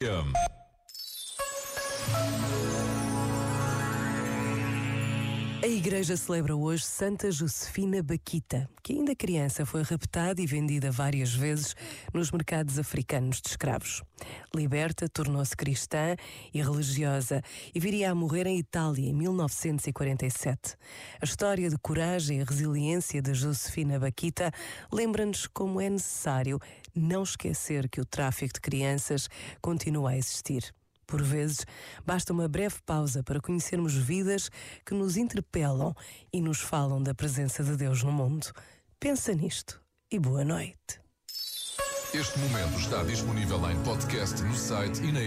Him. A igreja celebra hoje Santa Josefina Baquita, que ainda criança foi raptada e vendida várias vezes nos mercados africanos de escravos. Liberta, tornou-se cristã e religiosa e viria a morrer em Itália em 1947. A história de coragem e resiliência de Josefina Baquita lembra-nos como é necessário não esquecer que o tráfico de crianças continua a existir. Por vezes, basta uma breve pausa para conhecermos vidas que nos interpelam e nos falam da presença de Deus no mundo. Pensa nisto e boa noite. Este momento está disponível em podcast no site e na.